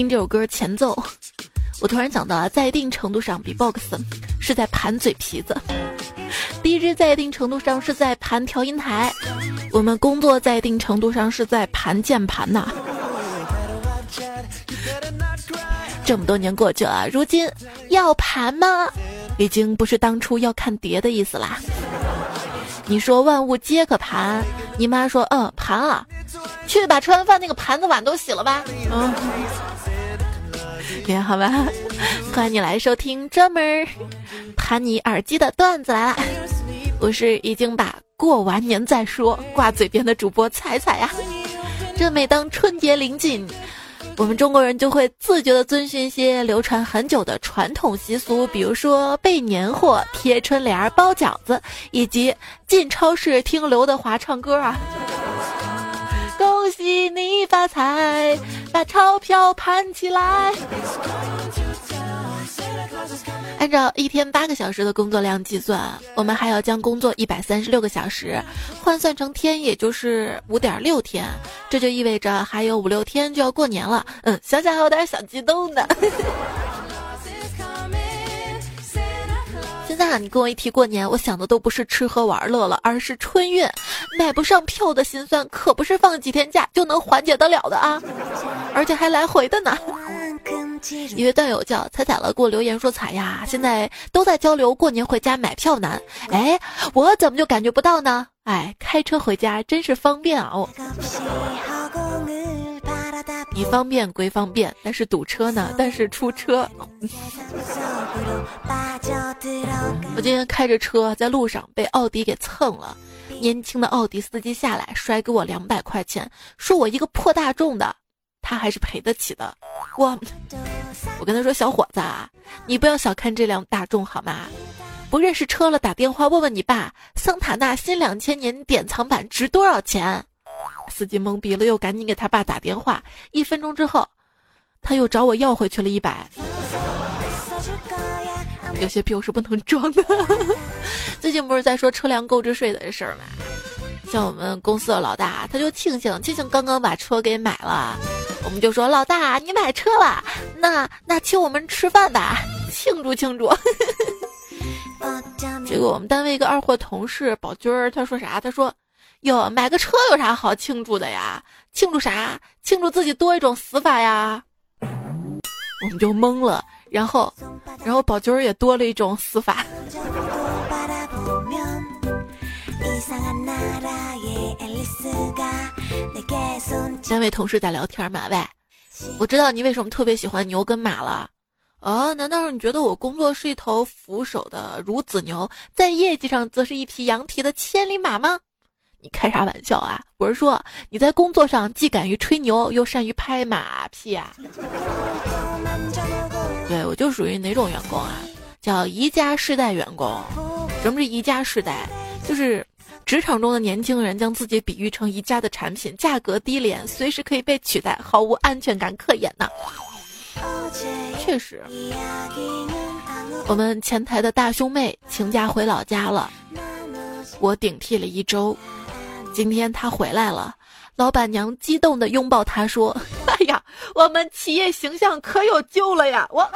听这首歌前奏，我突然想到啊，在一定程度上，B-box 是在盘嘴皮子；DJ 在一定程度上是在盘调音台；我们工作在一定程度上是在盘键盘呐。这么多年过去了，如今要盘吗？已经不是当初要看碟的意思啦。你说万物皆可盘，你妈说嗯盘啊，去把吃完饭那个盘子碗都洗了吧。嗯，好吧，欢迎你来收听专门盘你耳机的段子来了。我是已经把过完年再说挂嘴边的主播彩彩呀。这每当春节临近。我们中国人就会自觉地遵循一些流传很久的传统习俗，比如说备年货、贴春联、包饺子，以及进超市听刘德华唱歌啊！恭喜你发财，把钞票盘起来。按照一天八个小时的工作量计算，我们还要将工作一百三十六个小时换算成天，也就是五点六天。这就意味着还有五六天就要过年了。嗯，想想还有点小激动呢。现在啊，你跟我一提过年，我想的都不是吃喝玩乐了，而是春运买不上票的心酸，可不是放几天假就能缓解得了的啊！而且还来回的呢。一位段友叫彩彩了，给我留言说：“彩呀，现在都在交流过年回家买票难。哎，我怎么就感觉不到呢？哎，开车回家真是方便啊！你方便归方便，但是堵车呢？但是出车。我今天开着车在路上被奥迪给蹭了，年轻的奥迪司机下来甩给我两百块钱，说我一个破大众的。”他还是赔得起的，我，我跟他说，小伙子啊，你不要小看这辆大众好吗？不认识车了，打电话问问你爸，桑塔纳新两千年典藏版值多少钱？司机懵逼了，又赶紧给他爸打电话。一分钟之后，他又找我要回去了一百。有些币是不能装的。最近不是在说车辆购置税的事儿吗？像我们公司的老大，他就庆幸庆幸刚刚把车给买了。我们就说老大，你买车了，那那请我们吃饭吧，庆祝庆祝。结果我们单位一个二货同事宝军儿，他说啥？他说哟，买个车有啥好庆祝的呀？庆祝啥？庆祝自己多一种死法呀？我们就懵了。然后，然后宝军儿也多了一种死法。三位同事在聊天嘛？喂，我知道你为什么特别喜欢牛跟马了。哦，难道是你觉得我工作是一头俯首的孺子牛，在业绩上则是一匹羊蹄的千里马吗？你开啥玩笑啊？我是说你在工作上既敢于吹牛，又善于拍马屁啊。对我就属于哪种员工啊？叫宜家世代员工。什么是宜家世代？就是职场中的年轻人将自己比喻成宜家的产品，价格低廉，随时可以被取代，毫无安全感可言呐。确实，我们前台的大兄妹请假回老家了，我顶替了一周。今天他回来了，老板娘激动地拥抱他说：“哎呀，我们企业形象可有救了呀！”我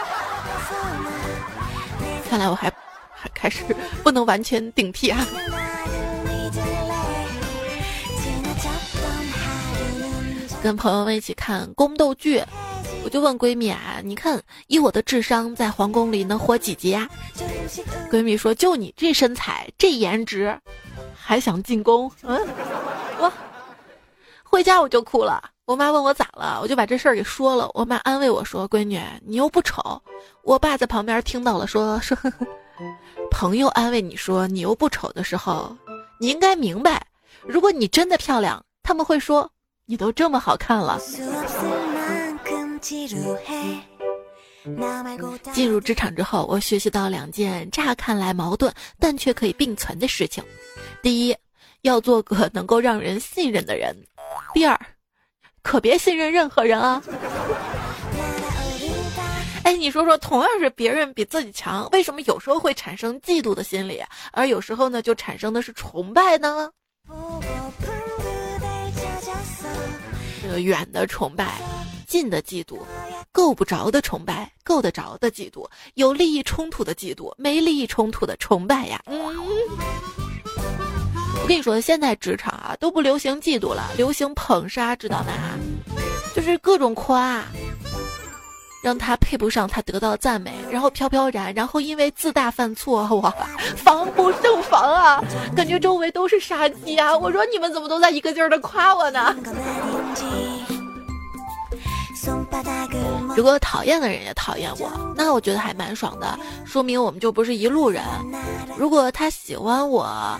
看来我还。开始不能完全顶替啊！跟朋友们一起看宫斗剧，我就问闺蜜啊：“你看，以我的智商，在皇宫里能活几集啊？”闺蜜说：“就你这身材，这颜值，还想进宫？”嗯，我回家我就哭了。我妈问我咋了，我就把这事儿给说了。我妈安慰我说：“闺女，你又不丑。”我爸在旁边听到了，说说。朋友安慰你说你又不丑的时候，你应该明白，如果你真的漂亮，他们会说你都这么好看了。进入职场之后，我学习到两件乍看来矛盾但却可以并存的事情：第一，要做个能够让人信任的人；第二，可别信任任何人啊。哎，你说说，同样是别人比自己强，为什么有时候会产生嫉妒的心理，而有时候呢，就产生的是崇拜呢？这远的崇拜，近的嫉妒，够不着的崇拜，够得着的嫉妒，有利益冲突的嫉妒，没利益冲突的崇拜呀。嗯，我跟你说，现在职场啊都不流行嫉妒了，流行捧杀，知道吗？就是各种夸。让他配不上他得到赞美，然后飘飘然，然后因为自大犯错，我，防不胜防啊！感觉周围都是杀机啊！我说你们怎么都在一个劲儿的夸我呢？如果讨厌的人也讨厌我，那我觉得还蛮爽的，说明我们就不是一路人。如果他喜欢我，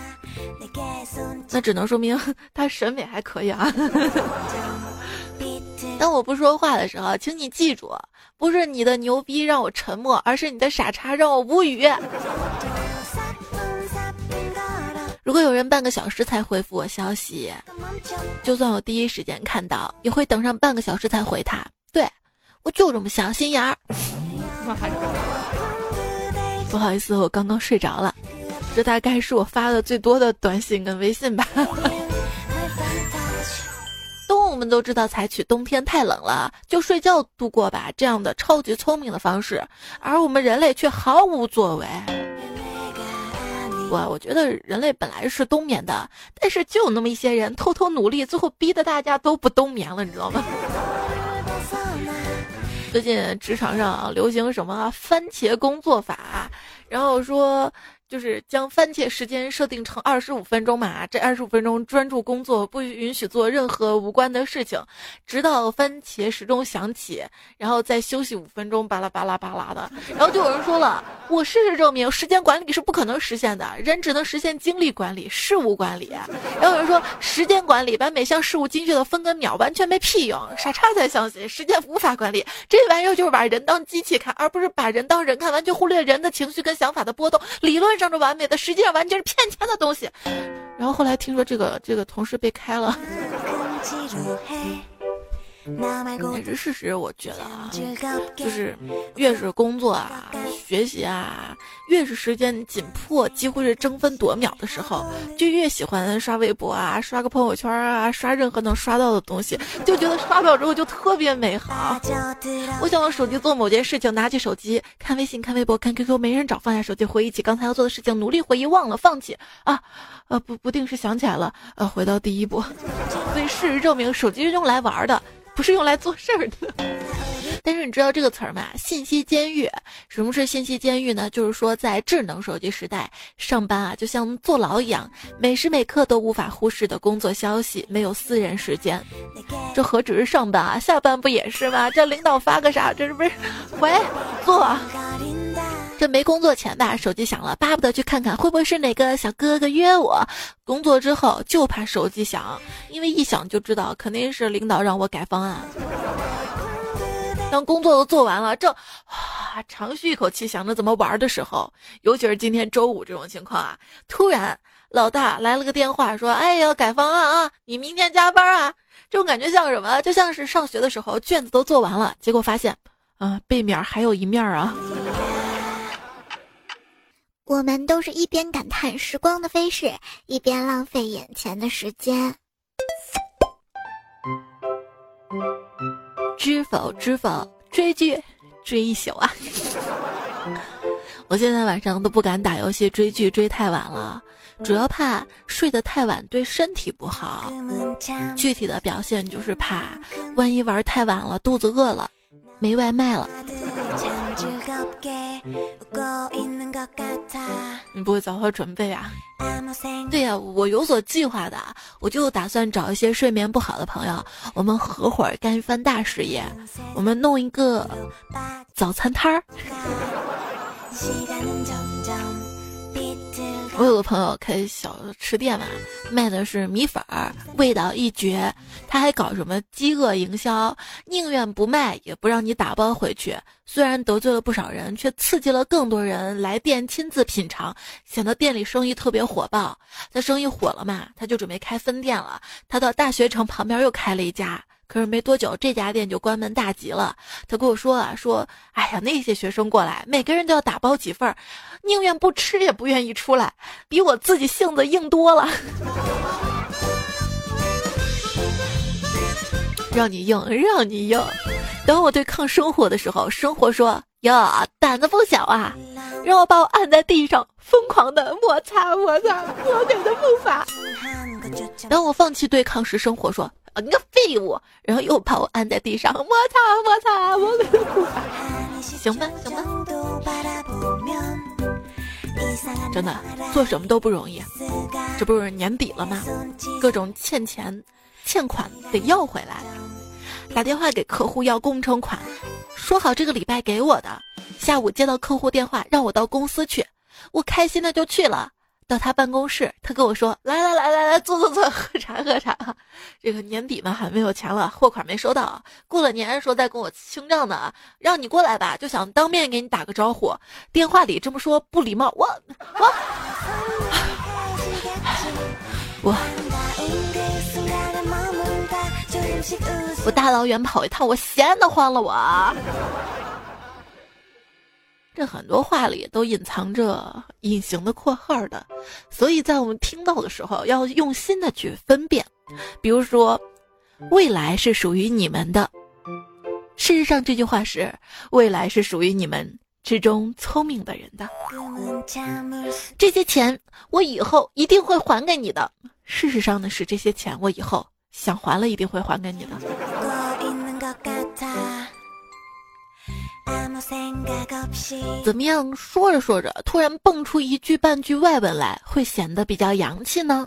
那只能说明 他审美还可以啊。当我不说话的时候，请你记住，不是你的牛逼让我沉默，而是你的傻叉让我无语。如果有人半个小时才回复我消息，就算我第一时间看到，也会等上半个小时才回他。对我就这么小心眼儿。不好意思，我刚刚睡着了，这大概是我发的最多的短信跟微信吧。动物们都知道采取冬天太冷了就睡觉度过吧这样的超级聪明的方式，而我们人类却毫无作为。我我觉得人类本来是冬眠的，但是就有那么一些人偷偷努力，最后逼得大家都不冬眠了，你知道吗？最近职场上流行什么番茄工作法，然后说。就是将番茄时间设定成二十五分钟嘛，这二十五分钟专注工作，不允许做任何无关的事情，直到番茄时钟响起，然后再休息五分钟，巴拉巴拉巴拉的。然后就有人说了，我事实证明，时间管理是不可能实现的，人只能实现精力管理、事务管理。然后有人说，时间管理把每项事务精确的分跟秒，完全没屁用，傻叉才相信时间无法管理，这玩意儿就是把人当机器看，而不是把人当人看，完全忽略人的情绪跟想法的波动。理论上。上着完美的，实际上完全是骗钱的东西。然后后来听说这个这个同事被开了。也是事实，我觉得啊，就是越是工作啊、学习啊，越是时间紧迫，几乎是争分夺秒的时候，就越喜欢刷微博啊、刷个朋友圈啊、刷任何能刷到的东西，就觉得刷到之后就特别美好。我想用手机做某件事情，拿起手机看微信、看微博、看 QQ，没人找，放下手机，回忆起刚才要做的事情，努力回忆，忘了放弃啊，呃不不定是想起来了，呃回到第一步。所以事实证明，手机是用来玩的。不是用来做事儿的，但是你知道这个词儿吗？信息监狱。什么是信息监狱呢？就是说在智能手机时代，上班啊就像坐牢一样，每时每刻都无法忽视的工作消息，没有私人时间。这何止是上班啊，下班不也是吗？这领导发个啥？这是不是？喂，坐。没工作前吧，手机响了，巴不得去看看会不会是哪个小哥哥约我。工作之后就怕手机响，因为一响就知道肯定是领导让我改方案。当工作都做完了，正啊长吁一口气想着怎么玩的时候，尤其是今天周五这种情况啊，突然老大来了个电话，说：“哎呀，改方案啊，你明天加班啊。”这种感觉像什么？就像是上学的时候卷子都做完了，结果发现，啊背面还有一面啊。我们都是一边感叹时光的飞逝，一边浪费眼前的时间。知否知否，追剧追一宿啊！我现在晚上都不敢打游戏追剧追太晚了，主要怕睡得太晚对身体不好。具体的表现就是怕，万一玩太晚了，肚子饿了，没外卖了。你不会早做准备啊？对呀，我有所计划的，我就打算找一些睡眠不好的朋友，我们合伙干一番大事业，我们弄一个早餐摊儿。我有个朋友开小吃店嘛，卖的是米粉儿，味道一绝。他还搞什么饥饿营销，宁愿不卖也不让你打包回去。虽然得罪了不少人，却刺激了更多人来店亲自品尝，显得店里生意特别火爆。他生意火了嘛，他就准备开分店了。他到大学城旁边又开了一家。可是没多久，这家店就关门大吉了。他跟我说啊，说，哎呀，那些学生过来，每个人都要打包几份儿，宁愿不吃也不愿意出来，比我自己性子硬多了。让你硬，让你硬。当我对抗生活的时候，生活说：“哟，胆子不小啊！”让我把我按在地上，疯狂的摩擦摩擦我给的步伐。当我放弃对抗时，生活说：“啊，你个废物！”然后又把我按在地上，摩擦摩擦我给的步伐。行吧，行吧。真的，做什么都不容易。这不是年底了吗？各种欠钱、欠款得要回来。打电话给客户要工程款，说好这个礼拜给我的。下午接到客户电话，让我到公司去，我开心的就去了。到他办公室，他跟我说：“来来来来来，坐坐坐，喝茶喝茶。这个年底嘛，还没有钱了，货款没收到。过了年说再跟我清账呢，让你过来吧，就想当面给你打个招呼。电话里这么说不礼貌，我我我我大老远跑一趟，我闲得慌了我。”这很多话里都隐藏着隐形的括号的，所以在我们听到的时候要用心的去分辨。比如说，未来是属于你们的。事实上，这句话是未来是属于你们之中聪明的人的。这些钱我以后一定会还给你的。事实上呢，是这些钱我以后想还了一定会还给你的。怎么样？说着说着，突然蹦出一句半句外文来，会显得比较洋气呢？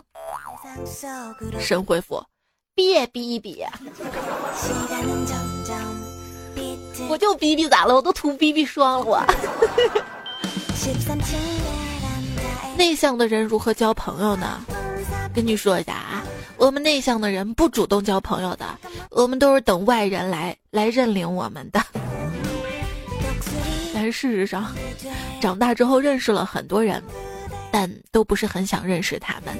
神回复：别逼逼，我就逼逼咋了？我都涂逼逼霜了我。内向的人如何交朋友呢？跟你说一下啊，我们内向的人不主动交朋友的，我们都是等外人来来认领我们的。事实上，长大之后认识了很多人，但都不是很想认识他们。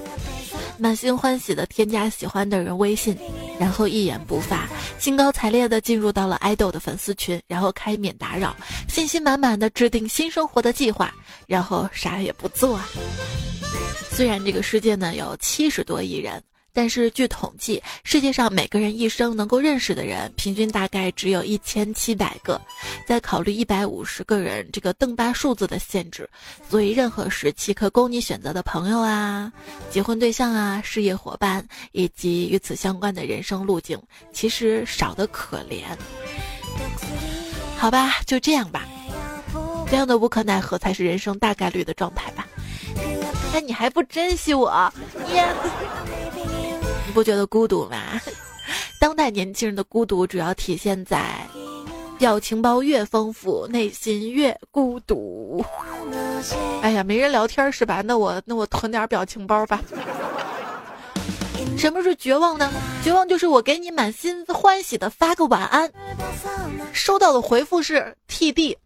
满心欢喜的添加喜欢的人微信，然后一言不发，兴高采烈的进入到了爱豆的粉丝群，然后开免打扰，信心满满的制定新生活的计划，然后啥也不做。虽然这个世界呢有七十多亿人。但是据统计，世界上每个人一生能够认识的人，平均大概只有一千七百个。在考虑一百五十个人这个邓巴数字的限制，所以任何时期可供你选择的朋友啊、结婚对象啊、事业伙伴以及与此相关的人生路径，其实少得可怜。好吧，就这样吧。这样的无可奈何才是人生大概率的状态吧。但你还不珍惜我，你。你不觉得孤独吗？当代年轻人的孤独主要体现在，表情包越丰富，内心越孤独。哎呀，没人聊天是吧？那我那我囤点表情包吧。什么是绝望呢？绝望就是我给你满心欢喜的发个晚安，收到的回复是 TD。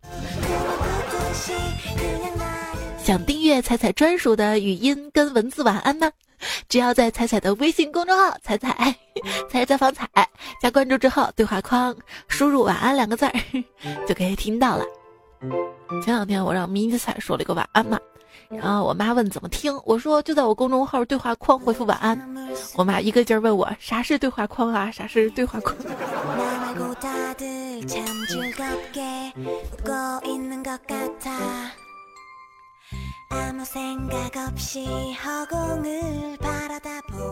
想订阅彩彩专属的语音跟文字晚安吗？只要在彩彩的微信公众号“彩彩 彩彩访彩”加关注之后，对话框输入“晚安”两个字儿，就可以听到了。前两天我让迷彩说了一个晚安嘛，然后我妈问怎么听，我说就在我公众号对话框回复晚安。我妈一个劲儿问我啥是对话框啊，啥是对话框。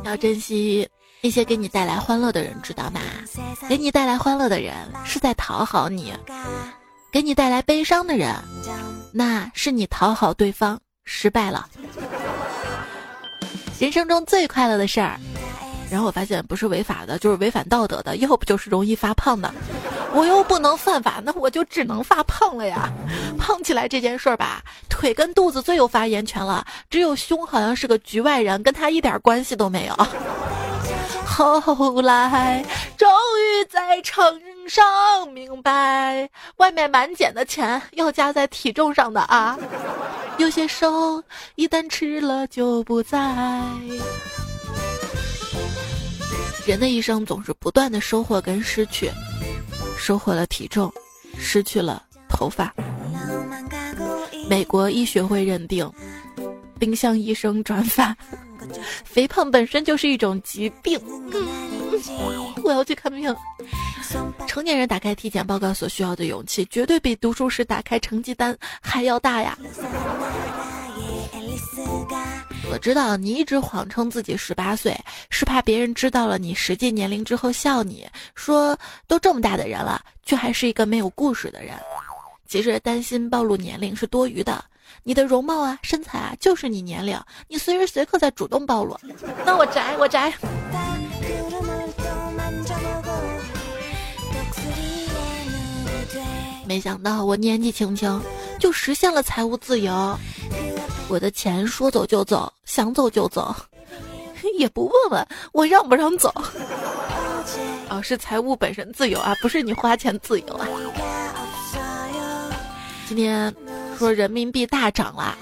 要珍惜那些给你带来欢乐的人，知道吗？给你带来欢乐的人是在讨好你，给你带来悲伤的人，那是你讨好对方失败了。人生中最快乐的事儿。然后我发现不是违法的，就是违反道德的，要不就是容易发胖的。我又不能犯法，那我就只能发胖了呀。胖起来这件事儿吧，腿跟肚子最有发言权了，只有胸好像是个局外人，跟他一点关系都没有。后来终于在秤上明白，外面满减的钱要加在体重上的啊。有些瘦一旦吃了就不在。人的一生总是不断的收获跟失去，收获了体重，失去了头发。美国医学会认定，并向医生转发，肥胖本身就是一种疾病。我要去看病。成年人打开体检报告所需要的勇气，绝对比读书时打开成绩单还要大呀。我知道你一直谎称自己十八岁，是怕别人知道了你实际年龄之后笑你说都这么大的人了，却还是一个没有故事的人。其实担心暴露年龄是多余的，你的容貌啊、身材啊就是你年龄，你随时随刻在主动暴露。那我宅，我宅。没想到我年纪轻轻就实现了财务自由。我的钱说走就走，想走就走，也不问问我让不让走。哦，是财务本身自由啊，不是你花钱自由啊。今天说人民币大涨了，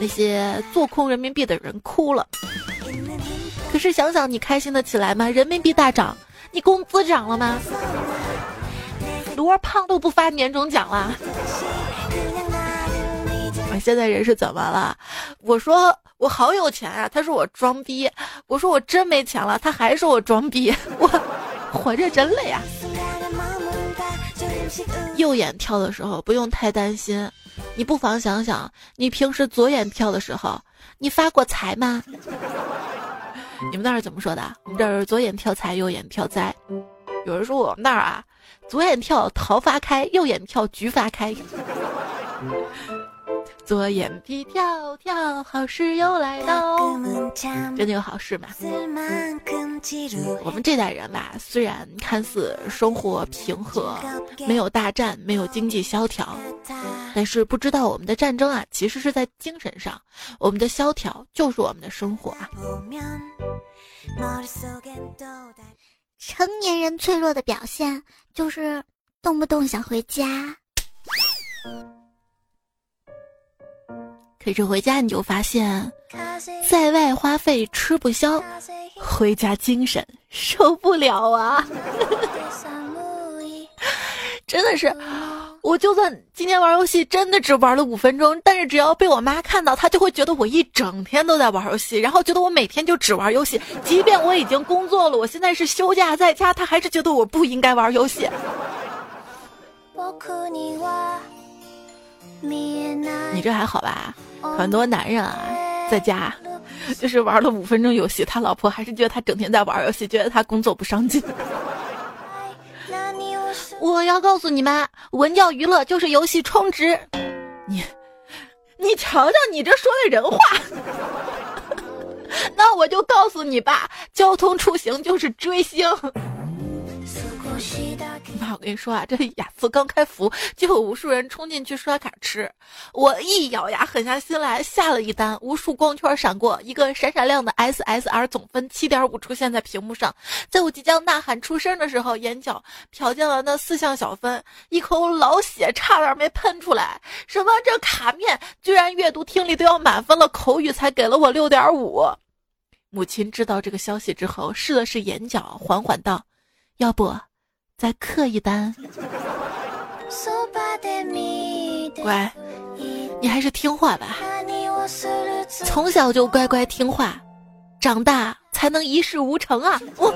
那些做空人民币的人哭了。可是想想你开心的起来吗？人民币大涨，你工资涨了吗？罗胖都不发年终奖了了。现在人是怎么了？我说我好有钱啊，他说我装逼。我说我真没钱了，他还说我装逼。我活着真累啊！右眼跳的时候不用太担心，你不妨想想，你平时左眼跳的时候，你发过财吗？你们那儿怎么说的？我们这儿左眼跳财，右眼跳灾。有人说我们那儿啊，左眼跳桃花开，右眼跳菊花开。左眼皮跳跳，好事又来到。真的有好事吗？我们这代人吧，虽然看似生活平和，没有大战，没有经济萧条，但是不知道我们的战争啊，其实是在精神上。我们的萧条就是我们的生活啊。成年人脆弱的表现就是动不动想回家。可是回家你就发现，在外花费吃不消，回家精神受不了啊！真的是，我就算今天玩游戏真的只玩了五分钟，但是只要被我妈看到，她就会觉得我一整天都在玩游戏，然后觉得我每天就只玩游戏。即便我已经工作了，我现在是休假在家，她还是觉得我不应该玩游戏。你这还好吧？很多男人啊，在家就是玩了五分钟游戏，他老婆还是觉得他整天在玩游戏，觉得他工作不上进。我要告诉你们，文教娱乐就是游戏充值。你，你瞧瞧你这说的人话。那我就告诉你吧，交通出行就是追星。我跟你说啊，这雅思刚开服，就有无数人冲进去刷卡吃。我一咬牙，狠下心来下了一单，无数光圈闪过，一个闪闪亮的 SSR 总分七点五出现在屏幕上。在我即将呐喊出声的时候，眼角瞟见了那四项小分，一口老血差点没喷出来。什么？这卡面居然阅读听力都要满分了，口语才给了我六点五。母亲知道这个消息之后，试了试眼角，缓缓道：“要不？”再刻一单，乖，你还是听话吧。从小就乖乖听话，长大才能一事无成啊！我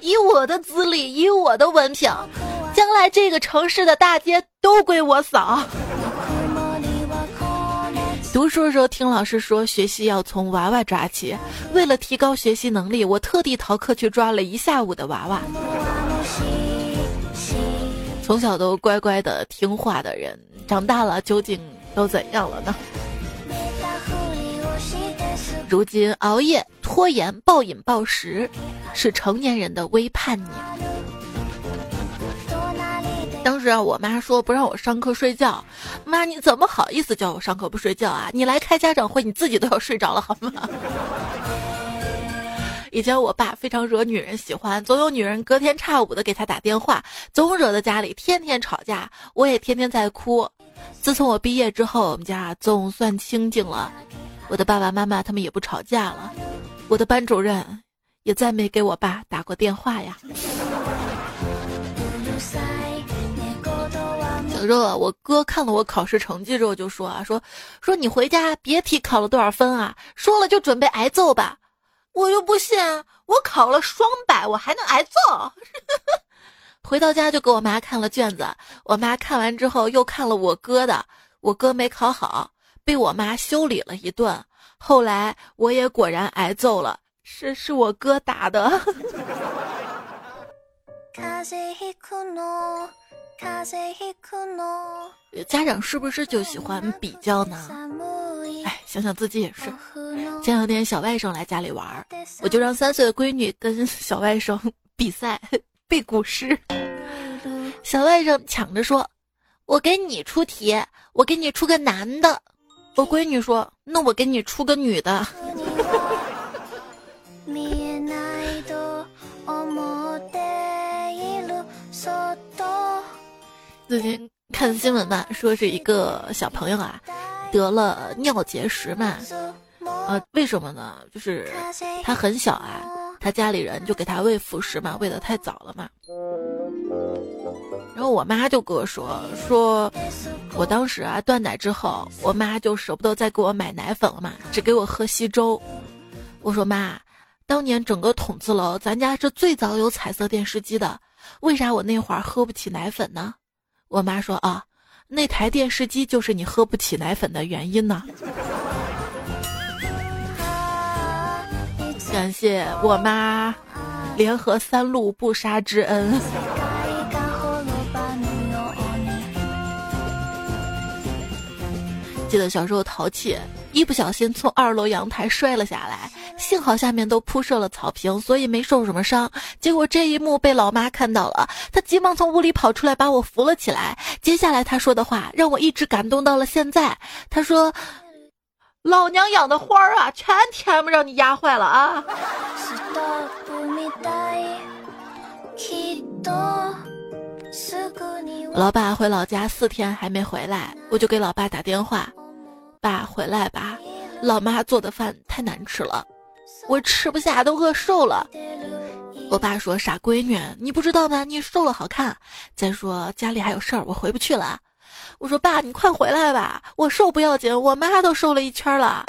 以我的资历，以我的文凭，将来这个城市的大街都归我扫。读书的时候听老师说，学习要从娃娃抓起。为了提高学习能力，我特地逃课去抓了一下午的娃娃。从小都乖乖的听话的人，长大了究竟都怎样了呢？如今熬夜、拖延、暴饮暴食，是成年人的微叛逆。当时啊，我妈说不让我上课睡觉，妈你怎么好意思叫我上课不睡觉啊？你来开家长会，你自己都要睡着了好吗？以前我爸非常惹女人喜欢，总有女人隔天差五的给他打电话，总惹得家里天天吵架，我也天天在哭。自从我毕业之后，我们家总算清静了，我的爸爸妈妈他们也不吵架了，我的班主任也再没给我爸打过电话呀。热，我哥看了我考试成绩之后就说啊，说说你回家别提考了多少分啊，说了就准备挨揍吧。我又不信，我考了双百，我还能挨揍。回到家就给我妈看了卷子，我妈看完之后又看了我哥的，我哥没考好，被我妈修理了一顿。后来我也果然挨揍了，是是我哥打的。家长是不是就喜欢比较呢？哎，想想自己也是。前两天小外甥来家里玩，我就让三岁的闺女跟小外甥比赛。背古诗，小外甥抢着说：“我给你出题，我给你出个男的。”我闺女说：“那我给你出个女的。” 最近看新闻嘛，说是一个小朋友啊得了尿结石嘛，呃，为什么呢？就是他很小啊。他家里人就给他喂辅食嘛，喂的太早了嘛。然后我妈就跟我说，说我当时啊断奶之后，我妈就舍不得再给我买奶粉了嘛，只给我喝稀粥。我说妈，当年整个筒子楼咱家是最早有彩色电视机的，为啥我那会儿喝不起奶粉呢？我妈说啊，那台电视机就是你喝不起奶粉的原因呢。感谢我妈联合三路不杀之恩。记得小时候淘气，一不小心从二楼阳台摔了下来，幸好下面都铺设了草坪，所以没受什么伤。结果这一幕被老妈看到了，她急忙从屋里跑出来把我扶了起来。接下来她说的话让我一直感动到了现在。她说。老娘养的花儿啊，全天不让你压坏了啊！老爸回老家四天还没回来，我就给老爸打电话：“爸，回来吧，老妈做的饭太难吃了，我吃不下，都饿瘦了。”我爸说：“傻闺女，你不知道吗？你瘦了好看。再说家里还有事儿，我回不去了。”我说爸，你快回来吧！我瘦不要紧，我妈都瘦了一圈了。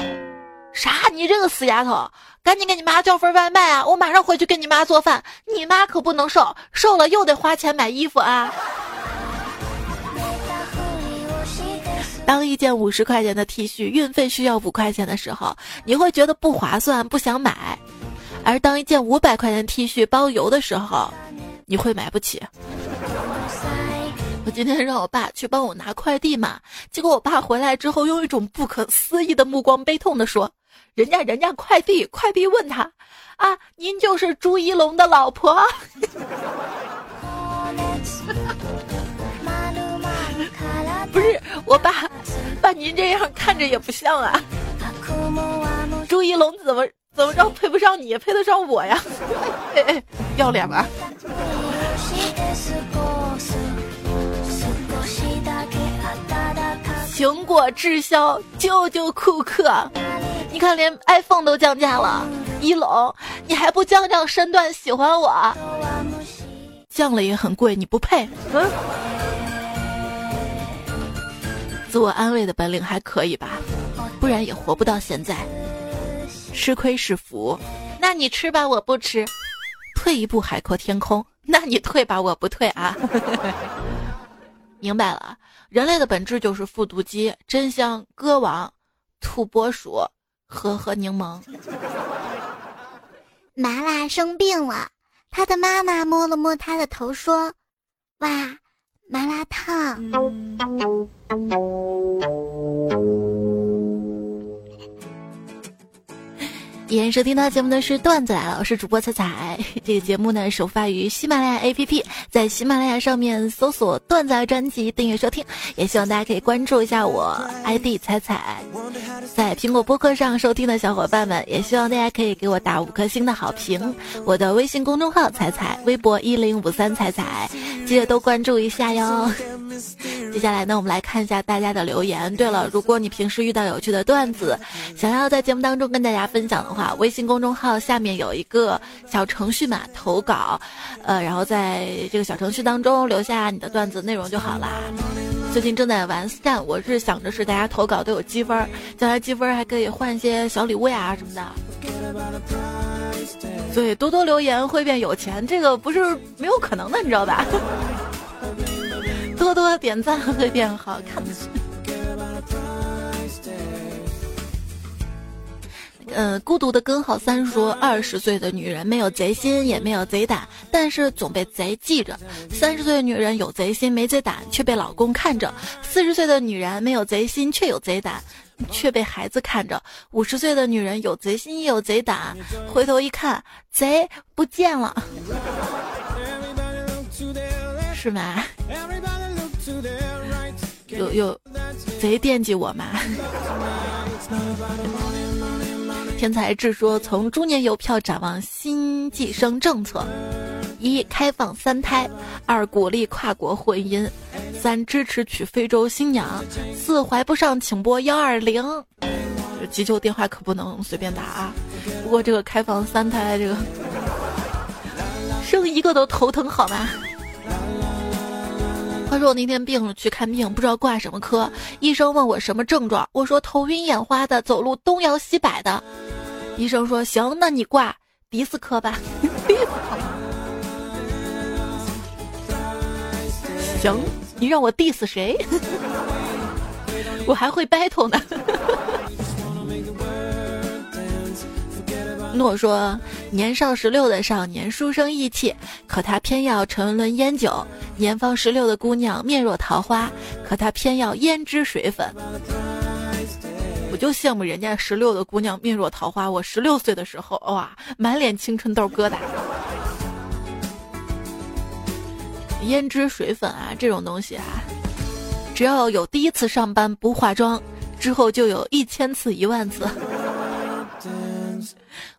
啥？你这个死丫头，赶紧给你妈叫份外卖啊！我马上回去给你妈做饭。你妈可不能瘦，瘦了又得花钱买衣服啊。当一件五十块钱的 T 恤运费需要五块钱的时候，你会觉得不划算，不想买；而当一件五百块钱 T 恤包邮的时候，你会买不起。我今天让我爸去帮我拿快递嘛，结果我爸回来之后用一种不可思议的目光悲痛的说：“人家人家快递快递问他，啊，您就是朱一龙的老婆？” 不是我爸，爸您这样看着也不像啊。朱一龙怎么怎么着配不上你，配得上我呀？要脸吧？苹果滞销，救救库克！你看，连 iPhone 都降价了。一龙，你还不降降身段喜欢我？降了也很贵，你不配。嗯。自我安慰的本领还可以吧？不然也活不到现在。吃亏是福，那你吃吧，我不吃。退一步海阔天空，那你退吧，我不退啊。明白了。人类的本质就是复读机，真香！歌王，土拨鼠，和和柠檬。麻辣生病了，他的妈妈摸了摸他的头，说：“哇，麻辣烫。”依然收听到节目的是段子来了，我是主播彩彩。这个节目呢，首发于喜马拉雅 APP，在喜马拉雅上面搜索“段子专辑”订阅收听。也希望大家可以关注一下我 ID 彩彩。在苹果播客上收听的小伙伴们，也希望大家可以给我打五颗星的好评。我的微信公众号彩彩，微博一零五三彩彩，记得都关注一下哟。接下来呢，我们来看一下大家的留言。对了，如果你平时遇到有趣的段子，想要在节目当中跟大家分享的话，微信公众号下面有一个小程序嘛，投稿，呃，然后在这个小程序当中留下你的段子内容就好啦。最近正在玩 a 我是想着是大家投稿都有积分，将来积分还可以换一些小礼物呀什么的。所以多多留言会变有钱，这个不是没有可能的，你知道吧？多多点赞会变好看。嗯，孤独的根号三说，二十岁的女人没有贼心，也没有贼胆，但是总被贼记着；三十岁的女人有贼心没贼胆，却被老公看着；四十岁的女人没有贼心，却有贼胆，却被孩子看着；五十岁的女人有贼心也有贼胆，回头一看，贼不见了，是吗？有有贼惦记我吗？天才智说：从中年邮票展望新计生政策：一、开放三胎；二、鼓励跨国婚姻；三、支持娶非洲新娘；四、怀不上请拨幺二零。急救电话可不能随便打啊！不过这个开放三胎，这个 生一个都头疼，好吗？话说我那天病了，去看病，不知道挂什么科。医生问我什么症状，我说头晕眼花的，走路东摇西摆的。医生说行，那你挂迪斯科吧。行，你让我 diss 谁？我还会 battle 呢。诺说：“年少十六的少年书生意气，可他偏要沉沦烟酒；年方十六的姑娘面若桃花，可他偏要胭脂水粉。”我就羡慕人家十六的姑娘面若桃花，我十六岁的时候，哇，满脸青春痘疙瘩。胭脂水粉啊，这种东西啊，只要有第一次上班不化妆，之后就有一千次、一万次。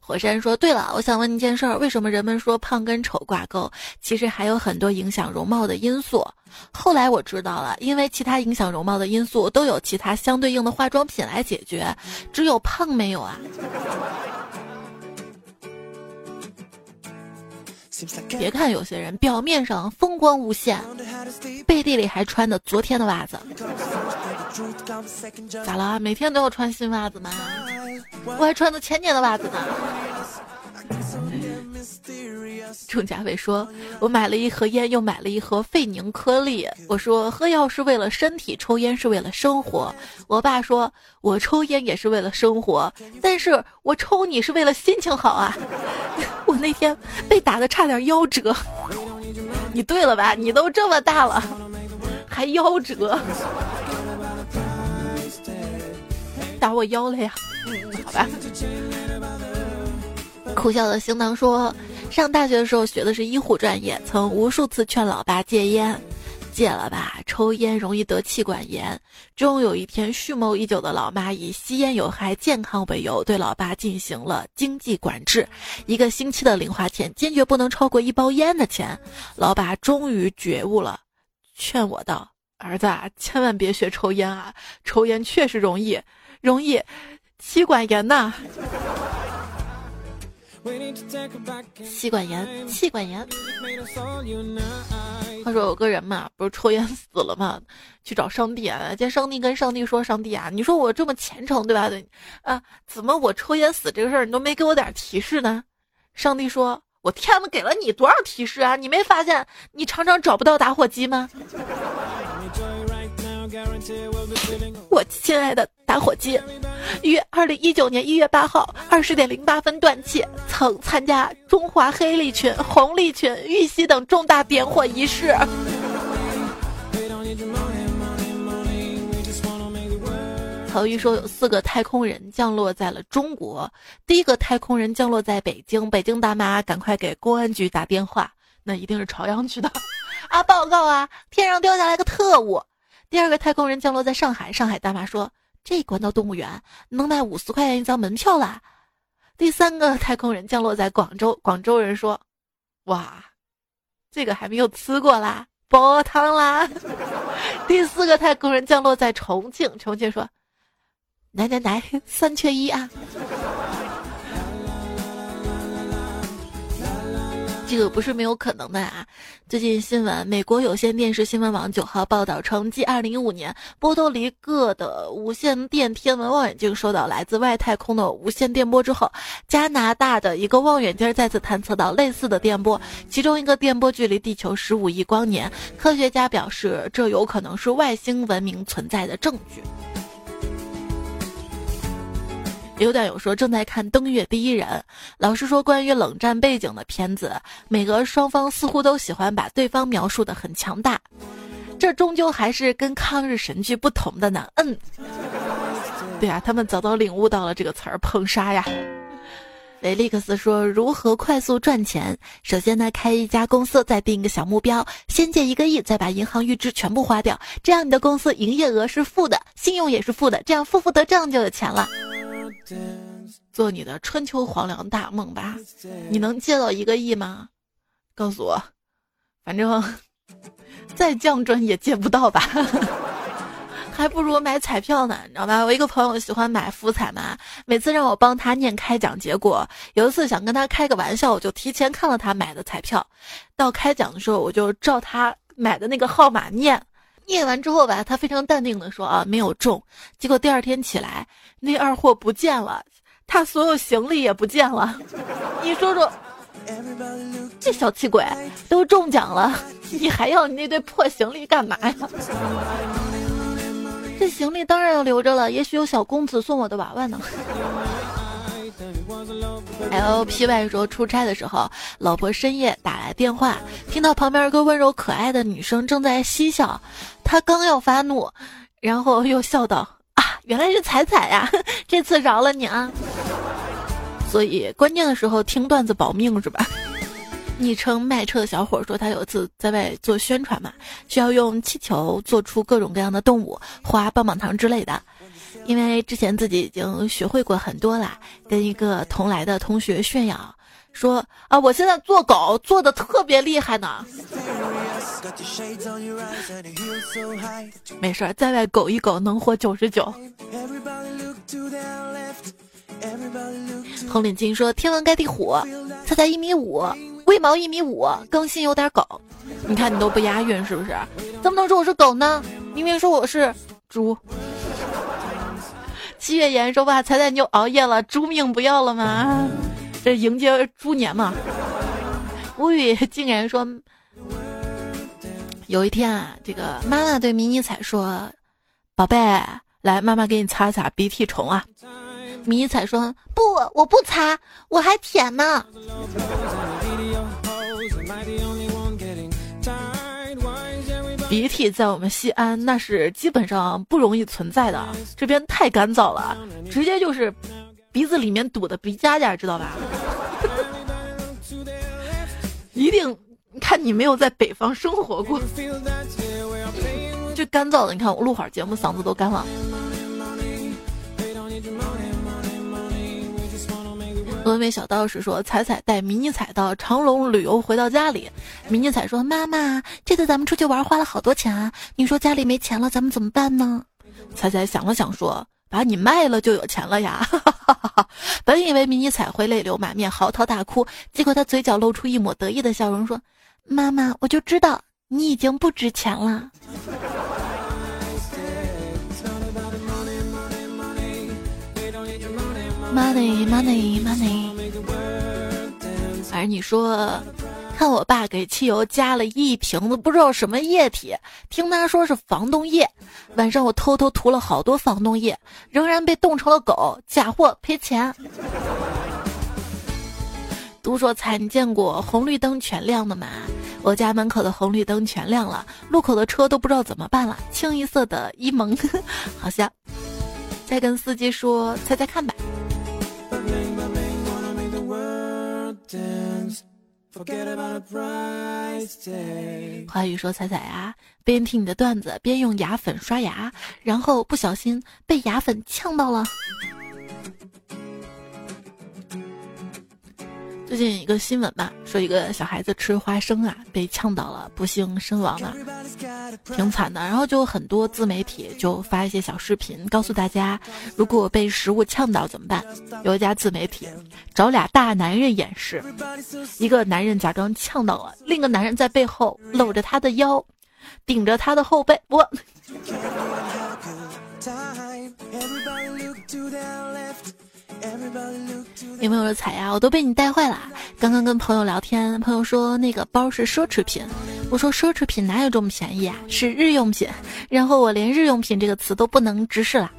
火山说：“对了，我想问你一件事儿，为什么人们说胖跟丑挂钩？其实还有很多影响容貌的因素。后来我知道了，因为其他影响容貌的因素都有其他相对应的化妆品来解决，只有胖没有啊。”别看有些人表面上风光无限，背地里还穿的昨天的袜子。咋了？每天都要穿新袜子吗？我还穿的前年的袜子呢。钟嘉伟说：“我买了一盒烟，又买了一盒费宁颗粒。我说喝药是为了身体，抽烟是为了生活。我爸说我抽烟也是为了生活，但是我抽你是为了心情好啊。我那天被打的差点夭折。你对了吧？你都这么大了，还夭折？打我腰了呀？嗯，好吧。”苦笑的行囊说：“上大学的时候学的是医护专业，曾无数次劝老爸戒烟，戒了吧，抽烟容易得气管炎。终有一天，蓄谋已久的老妈以吸烟有害健康为由，对老爸进行了经济管制，一个星期的零花钱坚决不能超过一包烟的钱。老爸终于觉悟了，劝我道：‘儿子，啊千万别学抽烟啊，抽烟确实容易，容易气管炎呐。’”气管炎，气管炎。话说有个人嘛，不是抽烟死了嘛，去找上帝啊，见上帝跟上帝说：“上帝啊，你说我这么虔诚，对吧？对，啊，怎么我抽烟死这个事儿你都没给我点提示呢？”上帝说：“我天呐，给了你多少提示啊？你没发现你常常找不到打火机吗？” 我亲爱的打火机，于二零一九年一月八号二十点零八分断气，曾参加中华黑利群、红利群、玉溪等重大点火仪式。曹禺说，有四个太空人降落在了中国，第一个太空人降落在北京，北京大妈赶快给公安局打电话，那一定是朝阳区的啊！报告啊，天上掉下来个特务。第二个太空人降落在上海，上海大妈说：“这关到动物园能卖五十块钱一张门票啦。”第三个太空人降落在广州，广州人说：“哇，这个还没有吃过啦，煲汤啦。”第四个太空人降落在重庆，重庆说：“ 来来来，三缺一啊。”这个不是没有可能的啊！最近新闻，美国有线电视新闻网九号报道称，继2015年波多黎各的无线电天文望远镜收到来自外太空的无线电波之后，加拿大的一个望远镜再次探测到类似的电波，其中一个电波距离地球15亿光年。科学家表示，这有可能是外星文明存在的证据。刘段友说正在看《登月第一人》，老实说，关于冷战背景的片子，每个双方似乎都喜欢把对方描述的很强大，这终究还是跟抗日神剧不同的呢。嗯，对啊，他们早早领悟到了这个词儿“捧杀”呀。雷利克斯说：“如何快速赚钱？首先呢，开一家公司，再定一个小目标，先借一个亿，再把银行预支全部花掉，这样你的公司营业额是负的，信用也是负的，这样负负得正就有钱了。”做你的春秋黄粱大梦吧，你能借到一个亿吗？告诉我，反正 再降准也借不到吧，还不如买彩票呢，你知道吧？我一个朋友喜欢买福彩嘛，每次让我帮他念开奖结果，有一次想跟他开个玩笑，我就提前看了他买的彩票，到开奖的时候我就照他买的那个号码念。念完之后吧，他非常淡定的说：“啊，没有中。”结果第二天起来，那二货不见了，他所有行李也不见了。你说说，这小气鬼都中奖了，你还要你那堆破行李干嘛呀？这行李当然要留着了，也许有小公子送我的娃娃呢。L P Y 说出差的时候，老婆深夜打来电话，听到旁边一个温柔可爱的女生正在嬉笑，他刚要发怒，然后又笑道：“啊，原来是彩彩呀，这次饶了你啊！”所以关键的时候听段子保命是吧？昵称卖车的小伙说，他有一次在外做宣传嘛，需要用气球做出各种各样的动物，花棒棒糖之类的。因为之前自己已经学会过很多啦，跟一个同来的同学炫耀说啊，我现在做狗做的特别厉害呢。没事儿，在外狗一狗能活九十九。红领巾说天王盖地虎，猜猜一米五，为毛一米五，更新有点狗。你看你都不押韵是不是？怎么能说我是狗呢？明明说我是猪。七月言说吧，彩彩你又熬夜了，猪命不要了吗？这迎接猪年嘛。无语竟然说，有一天啊，这个妈妈对迷你彩说：“宝贝，来，妈妈给你擦擦鼻涕虫啊。”迷你彩说：“不，我不擦，我还舔呢。”鼻涕在我们西安那是基本上不容易存在的，这边太干燥了，直接就是鼻子里面堵的鼻夹夹，知道吧？一定你看你没有在北方生活过，就干燥的。你看我录会儿节目，嗓子都干了。峨眉小道士说：“彩彩带迷你彩到长隆旅游，回到家里，迷你彩说：‘妈妈，这次咱们出去玩花了好多钱啊，你说家里没钱了，咱们怎么办呢？’彩彩想了想说：‘把你卖了就有钱了呀。’本以为迷你彩会泪流满面，嚎啕大哭，结果他嘴角露出一抹得意的笑容，说：‘妈妈，我就知道你已经不值钱了。’” Money, money, money。而你说，看我爸给汽油加了一瓶子不知道什么液体，听他说是防冻液。晚上我偷偷涂了好多防冻液，仍然被冻成了狗。假货赔钱。都说才，你见过红绿灯全亮的吗？我家门口的红绿灯全亮了，路口的车都不知道怎么办了。清一色的一蒙，好像。再跟司机说，猜猜看吧。华语说：“彩彩啊，边听你的段子边用牙粉刷牙，然后不小心被牙粉呛到了。”最近一个新闻嘛，说一个小孩子吃花生啊，被呛到了，不幸身亡了，挺惨的。然后就很多自媒体就发一些小视频，告诉大家如果被食物呛到怎么办。有一家自媒体找俩大男人演示，一个男人假装呛到了，另一个男人在背后搂着他的腰，顶着他的后背，我。有没有说彩呀？我都被你带坏了。刚刚跟朋友聊天，朋友说那个包是奢侈品，我说奢侈品哪有这么便宜啊？是日用品。然后我连日用品这个词都不能直视了。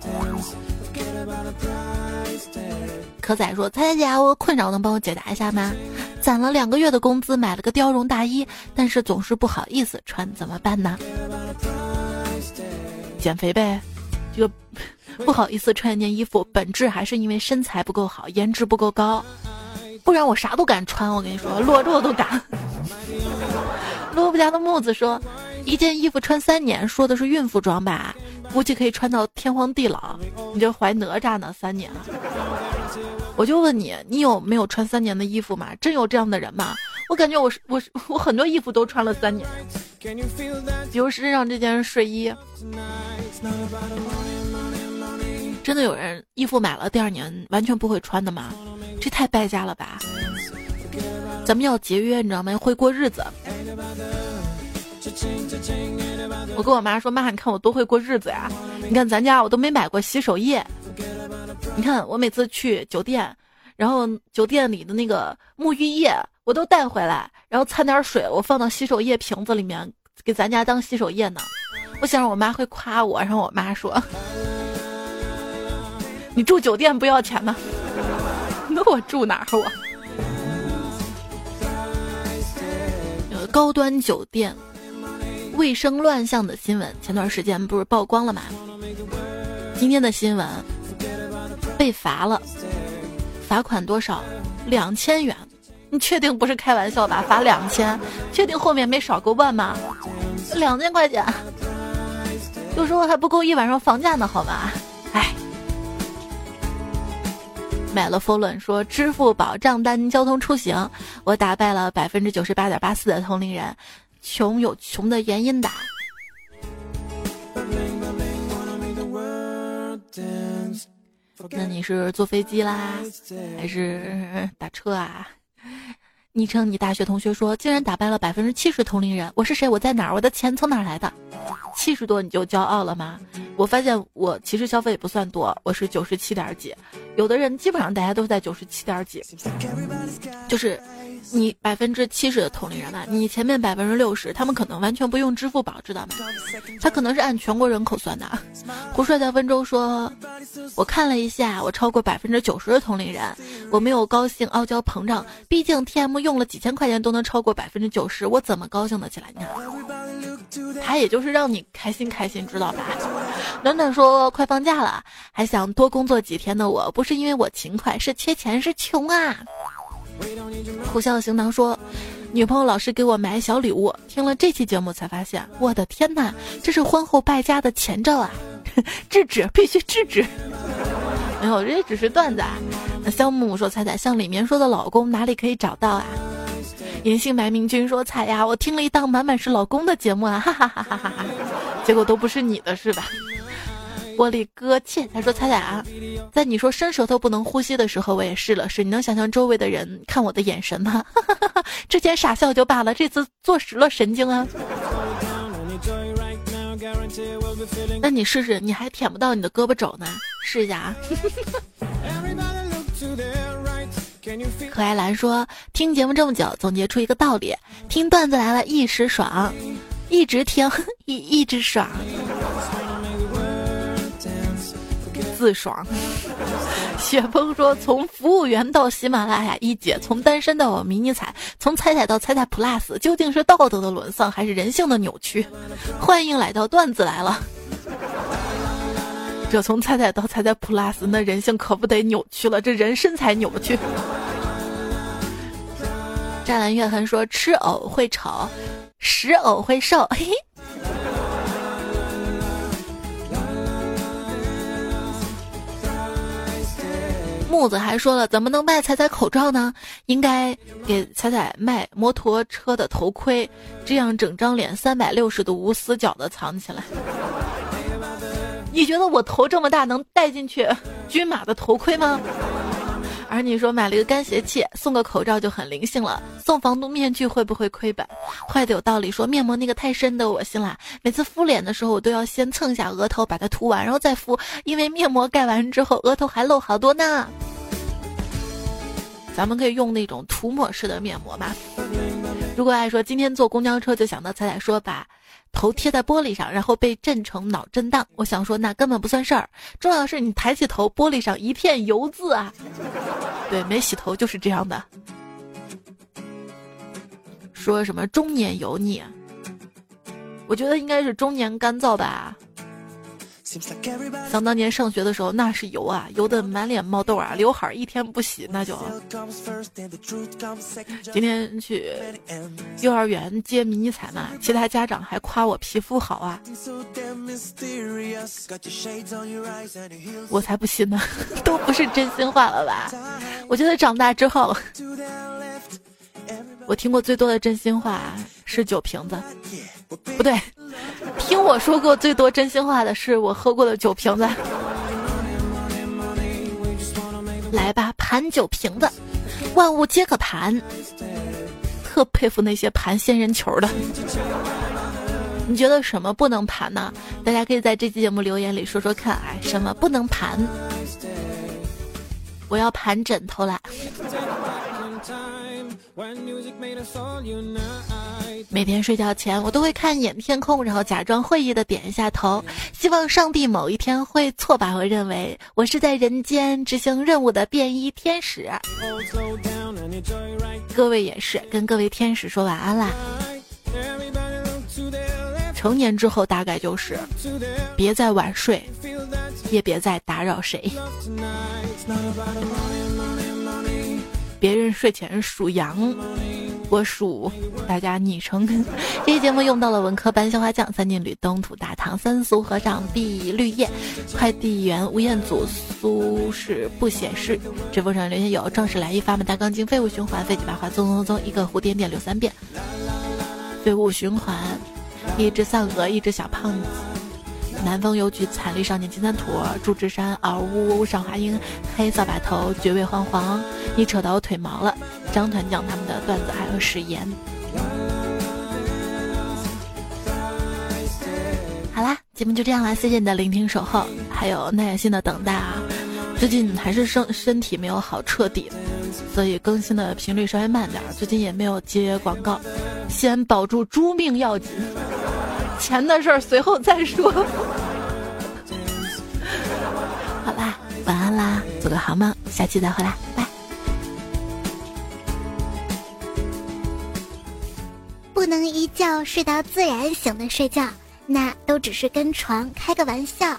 可仔说：“彩彩姐，我困扰能帮我解答一下吗？攒了两个月的工资买了个貂绒大衣，但是总是不好意思穿，怎么办呢？减肥呗，就。”不好意思穿一件衣服，本质还是因为身材不够好，颜值不够高，不然我啥都敢穿。我跟你说，裸着我都敢。萝卜家的木子说，一件衣服穿三年，说的是孕妇装吧？估计可以穿到天荒地老。你就怀哪吒呢？三年。我就问你，你有没有穿三年的衣服吗？真有这样的人吗？我感觉我是我是我很多衣服都穿了三年，比如身上这件睡衣。真的有人衣服买了第二年完全不会穿的吗？这太败家了吧！咱们要节约，你知道吗？会过日子。我跟我妈说：“妈，你看我多会过日子呀！你看咱家我都没买过洗手液。你看我每次去酒店，然后酒店里的那个沐浴液我都带回来，然后掺点水，我放到洗手液瓶子里面给咱家当洗手液呢。我想我妈会夸我，然后我妈说。”你住酒店不要钱吗？那我住哪儿？我高端酒店卫生乱象的新闻，前段时间不是曝光了吗？今天的新闻被罚了，罚款多少？两千元。你确定不是开玩笑吧？罚两千？确定后面没少个万吗？两千块钱，有时候还不够一晚上房价呢，好吗？买了 f o l n 说支付宝账单交通出行，我打败了百分之九十八点八四的同龄人，穷有穷的原因的。那你是坐飞机啦，还是打车啊？昵称你大学同学说，竟然打败了百分之七十同龄人，我是谁？我在哪儿？我的钱从哪儿来的？七十多你就骄傲了吗？我发现我其实消费也不算多，我是九十七点几，有的人基本上大家都在九十七点几，就是。你百分之七十的同龄人吧，你前面百分之六十，他们可能完全不用支付宝，知道吗？他可能是按全国人口算的。胡帅在温州说：“我看了一下，我超过百分之九十的同龄人，我没有高兴、傲娇、膨胀。毕竟 TM 用了几千块钱都能超过百分之九十，我怎么高兴得起来？你看，他也就是让你开心开心，知道吧？”暖暖说：“快放假了，还想多工作几天的我，不是因为我勤快，是缺钱，是穷啊。”苦笑行囊说：“女朋友老是给我买小礼物，听了这期节目才发现，我的天哪，这是婚后败家的前兆啊！制止，必须制止！没有，这只是段子啊。”肖木木说：“彩彩，像里面说的老公哪里可以找到啊？”隐姓埋名君说：“彩呀，我听了一档满满是老公的节目啊，哈哈哈哈哈哈，结果都不是你的，是吧？”玻璃哥切，他说：“彩彩啊，在你说伸舌头不能呼吸的时候，我也试了试。你能想象周围的人看我的眼神吗？之前傻笑就罢了，这次坐实了神经啊！那你试试，你还舔不到你的胳膊肘呢，试一下啊！” 可爱兰说：“听节目这么久，总结出一个道理：听段子来了，一时爽，一直听，一一直爽。”自爽。雪峰说：“从服务员到喜马拉雅一姐，从单身到迷你彩，从彩彩到彩彩 Plus，究竟是道德的沦丧还是人性的扭曲？”欢迎来到段子来了。这从彩彩到彩彩 Plus，那人性可不得扭曲了，这人身材扭曲。湛蓝月痕说：“吃藕会丑，食藕会瘦。”嘿。木子还说了，怎么能卖彩彩口罩呢？应该给彩彩卖摩托车的头盔，这样整张脸三百六十度无死角的藏起来。你觉得我头这么大能戴进去 军马的头盔吗？而你说买了一个干鞋器，送个口罩就很灵性了。送防毒面具会不会亏本？坏的有道理。说面膜那个太深的我信了。每次敷脸的时候，我都要先蹭下额头，把它涂完，然后再敷，因为面膜盖完之后，额头还漏好多呢。咱们可以用那种涂抹式的面膜嘛？如果爱说今天坐公交车就想到彩彩说把。头贴在玻璃上，然后被震成脑震荡。我想说，那根本不算事儿。重要的是你抬起头，玻璃上一片油渍啊！对，没洗头就是这样的。说什么中年油腻？我觉得应该是中年干燥吧。想当年上学的时候，那是油啊，油的满脸冒痘啊，刘海一天不洗那就。今天去幼儿园接迷你彩嘛，其他家长还夸我皮肤好啊，我才不信呢，都不是真心话了吧？我觉得长大之后，我听过最多的真心话是酒瓶子，不对。听我说过最多真心话的是我喝过的酒瓶子。来吧，盘酒瓶子，万物皆可盘。特佩服那些盘仙人球的。你觉得什么不能盘呢？大家可以在这期节目留言里说说看。哎，什么不能盘？我要盘枕头了。每天睡觉前，我都会看一眼天空，然后假装会意的点一下头，希望上帝某一天会错把我认为我是在人间执行任务的便衣天使。各位也是，跟各位天使说晚安啦。成年之后，大概就是别再晚睡，也别再打扰谁。别人睡前数羊。我数大家昵称，这期节目用到了文科班鲜花酱、三金缕、东土大唐、三俗和尚、碧绿叶、快递员吴彦祖、苏轼不显示。直播上留言有：壮士来一发嘛，大钢筋废物循环，废纸白花，棕棕棕，一个蝴蝶点留三遍。废物循环，一只丧鹅，一只小胖子。南风邮局惨绿少年金三土，祝枝山嗷呜呜上华英，黑扫把头绝味黄黄，你扯到我腿毛了。张团讲他们的段子还有誓言。好啦，节目就这样啦，谢谢你的聆听守候，还有耐心的等待啊。最近还是身身体没有好彻底，所以更新的频率稍微慢点。最近也没有接广告，先保住猪命要紧。钱的事儿随后再说。好啦，晚安啦，做个好梦，下期再回来，拜。不能一觉睡到自然醒的睡觉，那都只是跟床开个玩笑。